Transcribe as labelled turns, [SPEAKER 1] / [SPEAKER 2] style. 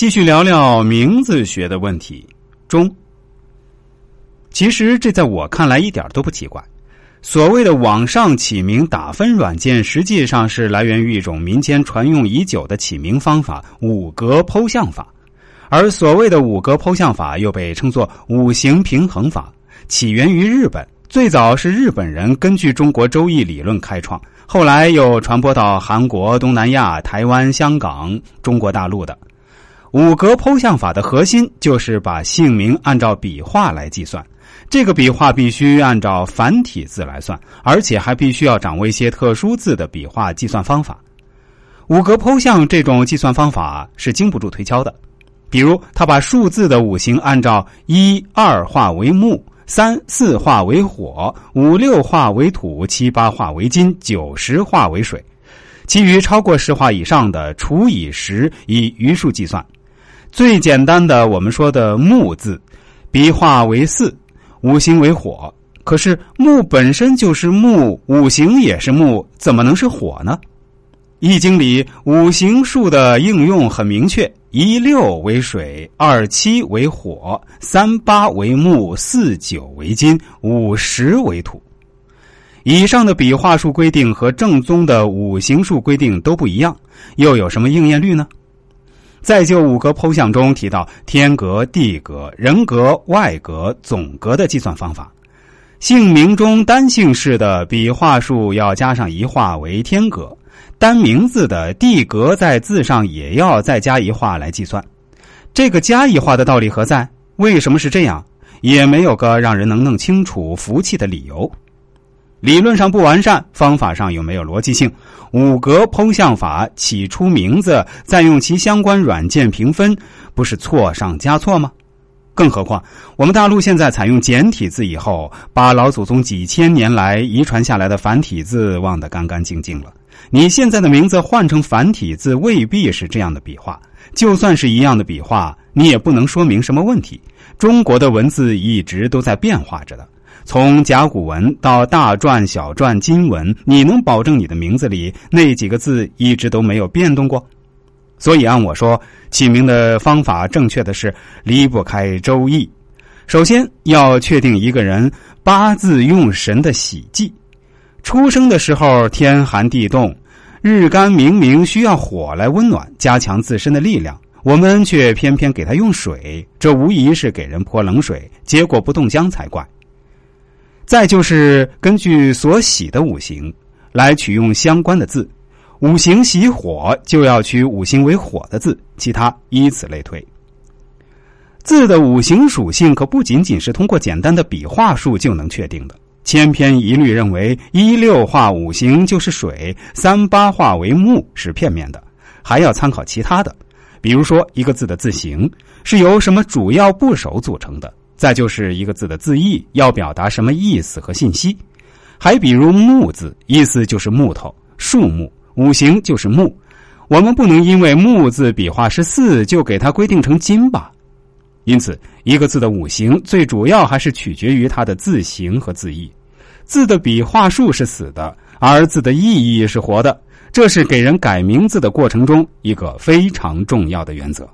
[SPEAKER 1] 继续聊聊名字学的问题。中，其实这在我看来一点都不奇怪。所谓的网上起名打分软件，实际上是来源于一种民间传用已久的起名方法——五格剖相法。而所谓的五格剖相法，又被称作五行平衡法，起源于日本。最早是日本人根据中国周易理论开创，后来又传播到韩国、东南亚、台湾、香港、中国大陆的。五格剖相法的核心就是把姓名按照笔画来计算，这个笔画必须按照繁体字来算，而且还必须要掌握一些特殊字的笔画计算方法。五格剖相这种计算方法是经不住推敲的，比如他把数字的五行按照一二化为木，三四化为火，五六化为土，七八化为金，九十化为水，其余超过十画以上的除以十，以余数计算。最简单的，我们说的“木”字，笔画为四，五行为火。可是木本身就是木，五行也是木，怎么能是火呢？《易经》里五行数的应用很明确：一六为水，二七为火，三八为木，四九为金，五十为土。以上的笔画数规定和正宗的五行数规定都不一样，又有什么应验率呢？再就五格剖相中提到天格、地格、人格、外格、总格的计算方法，姓名中单姓氏的笔画数要加上一画为天格，单名字的地格在字上也要再加一画来计算。这个加一画的道理何在？为什么是这样？也没有个让人能弄清楚、服气的理由。理论上不完善，方法上又没有逻辑性。五格剖相法起出名字，再用其相关软件评分，不是错上加错吗？更何况我们大陆现在采用简体字以后，把老祖宗几千年来遗传下来的繁体字忘得干干净净了。你现在的名字换成繁体字，未必是这样的笔画。就算是一样的笔画，你也不能说明什么问题。中国的文字一直都在变化着的。从甲骨文到大篆、小篆、金文，你能保证你的名字里那几个字一直都没有变动过？所以按我说，起名的方法正确的是离不开《周易》。首先要确定一个人八字用神的喜忌，出生的时候天寒地冻，日干明明需要火来温暖，加强自身的力量，我们却偏偏给他用水，这无疑是给人泼冷水，结果不冻僵才怪。再就是根据所喜的五行来取用相关的字，五行喜火就要取五行为火的字，其他依此类推。字的五行属性可不仅仅是通过简单的笔画数就能确定的，千篇一律认为一六画五行就是水，三八画为木是片面的，还要参考其他的，比如说一个字的字形是由什么主要部首组成的。再就是一个字的字义要表达什么意思和信息，还比如木字，意思就是木头、树木，五行就是木，我们不能因为木字笔画是四就给它规定成金吧？因此，一个字的五行最主要还是取决于它的字形和字义，字的笔画数是死的，而字的意义是活的，这是给人改名字的过程中一个非常重要的原则。